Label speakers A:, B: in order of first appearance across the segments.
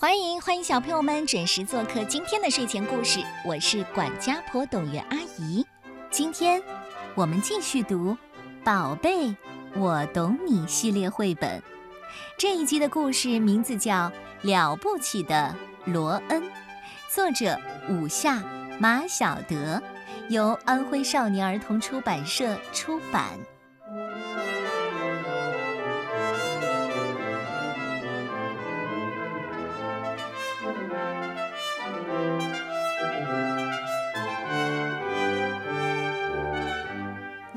A: 欢迎欢迎小朋友们准时做客今天的睡前故事，我是管家婆董月阿姨。今天我们继续读《宝贝，我懂你》系列绘本。这一集的故事名字叫《了不起的罗恩》，作者武夏马晓德，由安徽少年儿童出版社出版。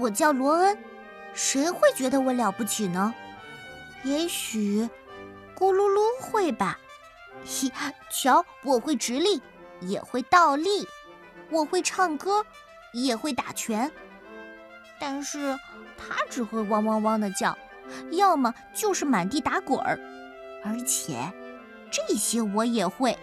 B: 我叫罗恩，谁会觉得我了不起呢？也许，咕噜噜会吧。嘿，瞧，我会直立，也会倒立，我会唱歌，也会打拳。但是，它只会汪汪汪的叫，要么就是满地打滚儿。而且，这些我也会。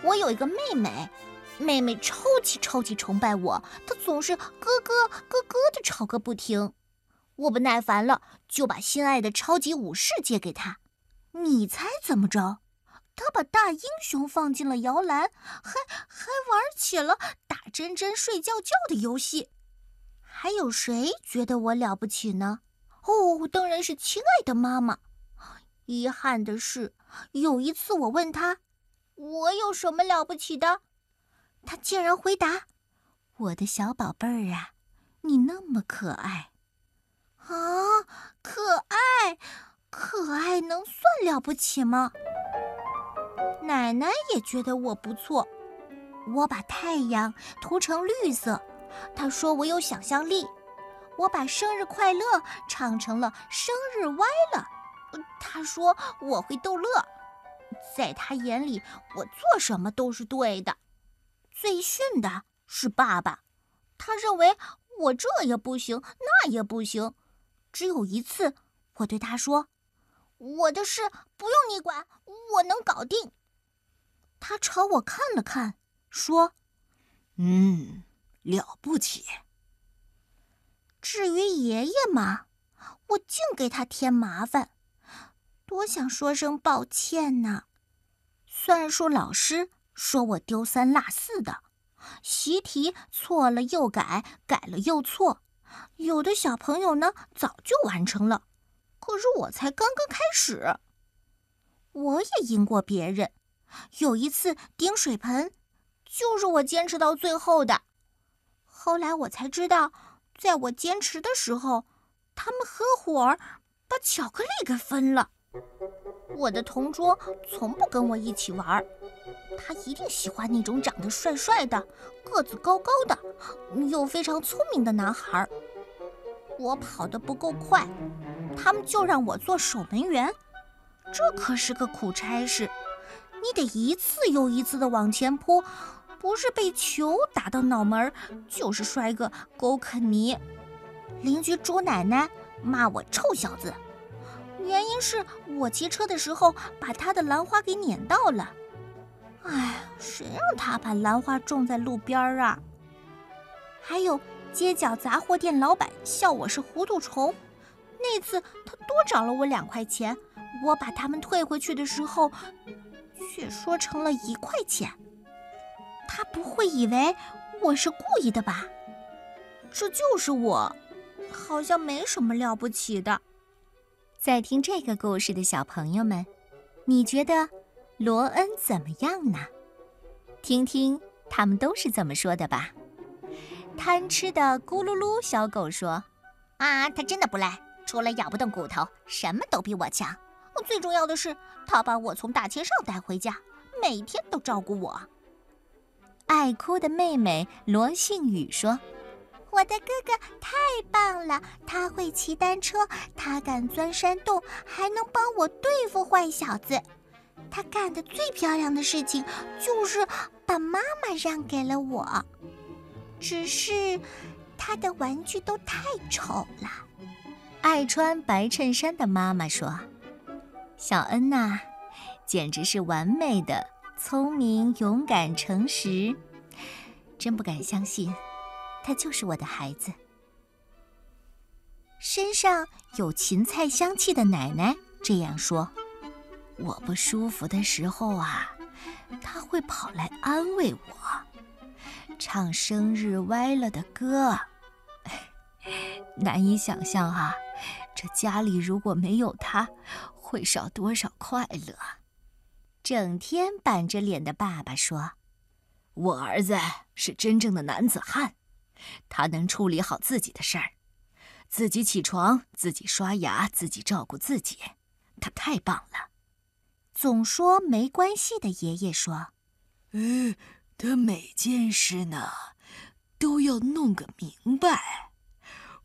B: 我有一个妹妹。妹妹超级超级崇拜我，她总是咯咯咯咯的吵个不停。我不耐烦了，就把心爱的超级武士借给她。你猜怎么着？她把大英雄放进了摇篮，还还玩起了打针针、睡觉觉的游戏。还有谁觉得我了不起呢？哦，当然是亲爱的妈妈。遗憾的是，有一次我问她：“我有什么了不起的？”他竟然回答：“我的小宝贝儿啊，你那么可爱啊，可爱，可爱能算了不起吗？”奶奶也觉得我不错，我把太阳涂成绿色，她说我有想象力；我把生日快乐唱成了生日歪了，她说我会逗乐。在她眼里，我做什么都是对的。最逊的是爸爸，他认为我这也不行，那也不行。只有一次，我对他说：“我的事不用你管，我能搞定。”他朝我看了看，说：“
C: 嗯，了不起。”
B: 至于爷爷嘛，我净给他添麻烦，多想说声抱歉呢。算术老师。说我丢三落四的，习题错了又改，改了又错。有的小朋友呢早就完成了，可是我才刚刚开始。我也赢过别人，有一次顶水盆，就是我坚持到最后的。后来我才知道，在我坚持的时候，他们合伙把巧克力给分了。我的同桌从不跟我一起玩儿。他一定喜欢那种长得帅帅的、个子高高的、又非常聪明的男孩。我跑得不够快，他们就让我做守门员，这可是个苦差事。你得一次又一次地往前扑，不是被球打到脑门，就是摔个狗啃泥。邻居猪奶奶骂我臭小子，原因是我骑车的时候把她的兰花给碾到了。哎，谁让他把兰花种在路边儿啊？还有街角杂货店老板笑我是糊涂虫，那次他多找了我两块钱，我把他们退回去的时候，却说成了一块钱。他不会以为我是故意的吧？这就是我，好像没什么了不起的。
A: 在听这个故事的小朋友们，你觉得？罗恩怎么样呢？听听他们都是怎么说的吧。贪吃的咕噜噜小狗说：“
D: 啊，他真的不赖，除了咬不动骨头，什么都比我强。最重要的是，他把我从大街上带回家，每天都照顾我。”
A: 爱哭的妹妹罗幸雨说：“
E: 我的哥哥太棒了，他会骑单车，他敢钻山洞，还能帮我对付坏小子。”他干的最漂亮的事情就是把妈妈让给了我，只是他的玩具都太丑了。
A: 爱穿白衬衫的妈妈说：“小恩呐，简直是完美的，聪明、勇敢、诚实，真不敢相信，他就是我的孩子。”身上有芹菜香气的奶奶这样说。我不舒服的时候啊，他会跑来安慰我，唱生日歪了的歌。难以想象啊，这家里如果没有他，会少多少快乐。
B: 整天板着脸的爸爸说：“
C: 我儿子是真正的男子汉，他能处理好自己的事儿，自己起床，自己刷牙，自己照顾自己，他太棒了。”
B: 总说没关系的爷爷说：“
C: 呃，他每件事呢，都要弄个明白。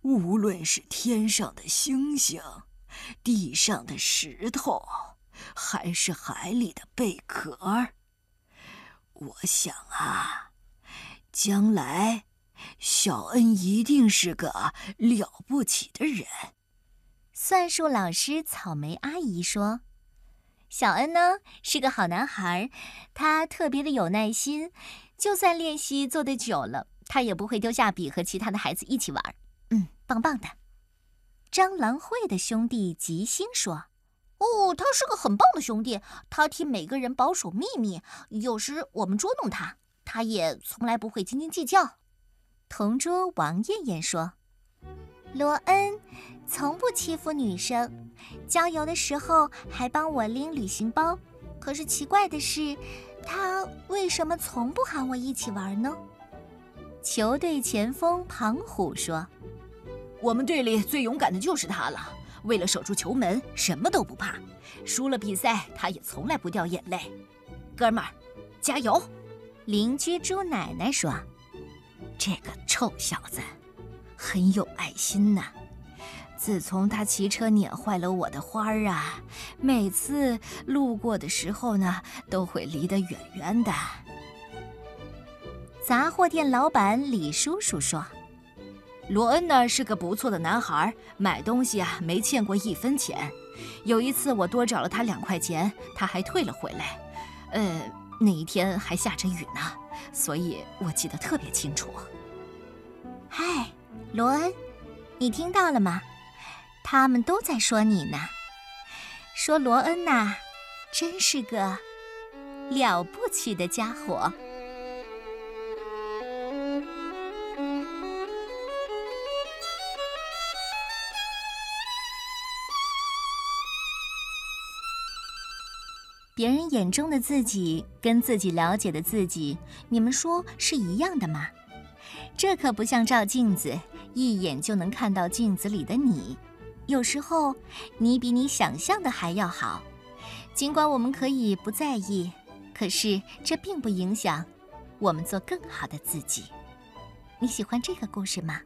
C: 无论是天上的星星，地上的石头，还是海里的贝壳我想啊，将来小恩一定是个了不起的人。”
B: 算术老师草莓阿姨说。小恩呢是个好男孩，他特别的有耐心，就算练习做的久了，他也不会丢下笔和其他的孩子一起玩。嗯，棒棒的。蟑螂会的兄弟吉星说：“
D: 哦，他是个很棒的兄弟，他替每个人保守秘密，有时我们捉弄他，他也从来不会斤斤计较。”
B: 同桌王艳艳说。罗恩从不欺负女生，郊游的时候还帮我拎旅行包。可是奇怪的是，他为什么从不喊我一起玩呢？球队前锋庞虎说：“
C: 我们队里最勇敢的就是他了，为了守住球门，什么都不怕。输了比赛，他也从来不掉眼泪。哥们儿，加油！”
B: 邻居猪奶奶说：“
A: 这个臭小子。”很有爱心呐！自从他骑车碾坏了我的花儿啊，每次路过的时候呢，都会离得远远的。
B: 杂货店老板李叔叔说：“
C: 罗恩呢是个不错的男孩，买东西啊没欠过一分钱。有一次我多找了他两块钱，他还退了回来。呃，那一天还下着雨呢，所以我记得特别清楚。”
B: 嗨。罗恩，你听到了吗？他们都在说你呢，说罗恩呐，真是个了不起的家伙。别人眼中的自己跟自己了解的自己，你们说是一样的吗？这可不像照镜子。一眼就能看到镜子里的你，有时候你比你想象的还要好。尽管我们可以不在意，可是这并不影响我们做更好的自己。你喜欢这个故事吗？